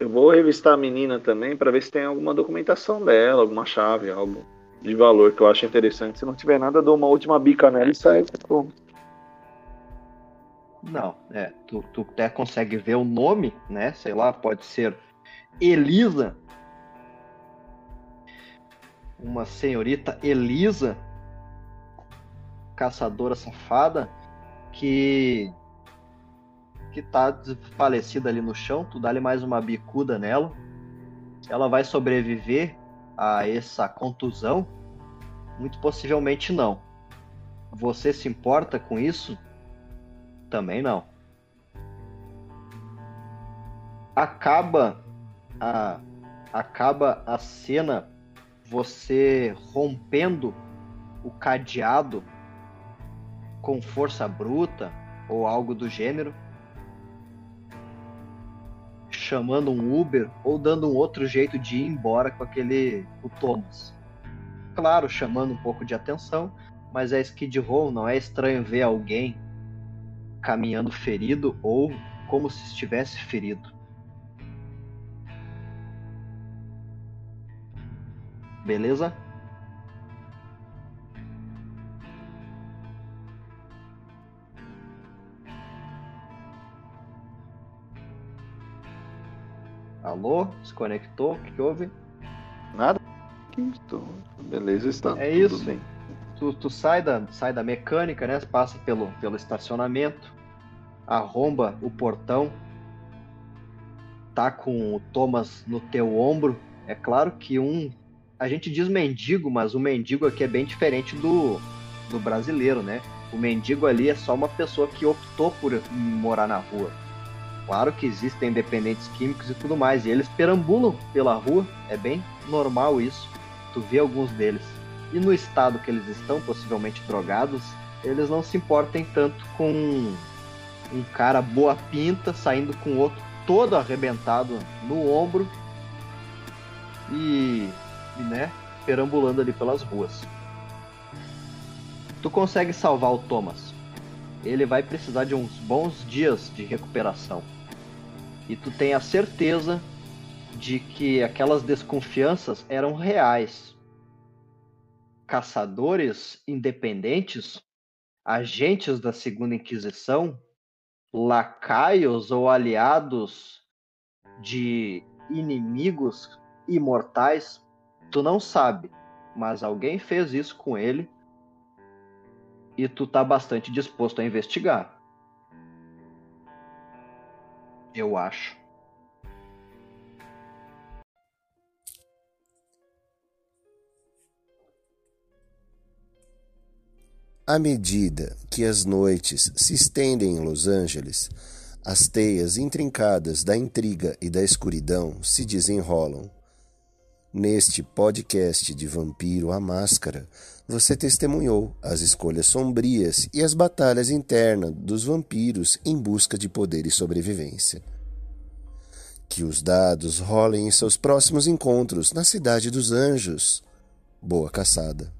Eu vou revistar a menina também para ver se tem alguma documentação dela, alguma chave, algo de valor que eu acho interessante. Se não tiver nada, dou uma última bica nela e sai. Pronto. Não, é, tu, tu até consegue ver o nome, né? Sei lá, pode ser Elisa. Uma senhorita Elisa, caçadora safada, que que tá falecida ali no chão, tu dá-lhe mais uma bicuda nela. Ela vai sobreviver a essa contusão? Muito possivelmente não. Você se importa com isso? Também não. Acaba a acaba a cena você rompendo o cadeado com força bruta ou algo do gênero, chamando um Uber ou dando um outro jeito de ir embora com aquele o Thomas. Claro, chamando um pouco de atenção, mas é Skid Row, não é estranho ver alguém caminhando ferido ou como se estivesse ferido. Beleza? Alô? Se conectou? O que, que houve? Nada. Beleza, está. É isso. Bem. Tu, tu sai, da, sai da mecânica, né? Passa pelo, pelo estacionamento arromba o portão, tá com o Thomas no teu ombro. É claro que um. A gente diz mendigo, mas o mendigo aqui é bem diferente do, do brasileiro, né? O mendigo ali é só uma pessoa que optou por morar na rua. Claro que existem dependentes químicos e tudo mais, e eles perambulam pela rua, é bem normal isso. Tu vê alguns deles. E no estado que eles estão, possivelmente drogados, eles não se importem tanto com um cara boa pinta saindo com o outro todo arrebentado no ombro e, e né, perambulando ali pelas ruas. Tu consegue salvar o Thomas. Ele vai precisar de uns bons dias de recuperação. E tu tem a certeza de que aquelas desconfianças eram reais. Caçadores independentes, agentes da Segunda Inquisição, lacaios ou aliados de inimigos imortais, tu não sabe, mas alguém fez isso com ele e tu tá bastante disposto a investigar. Eu acho. À medida que as noites se estendem em Los Angeles, as teias intrincadas da intriga e da escuridão se desenrolam. Neste podcast de Vampiro à Máscara, você testemunhou as escolhas sombrias e as batalhas internas dos vampiros em busca de poder e sobrevivência. Que os dados rolem em seus próximos encontros na Cidade dos Anjos. Boa caçada!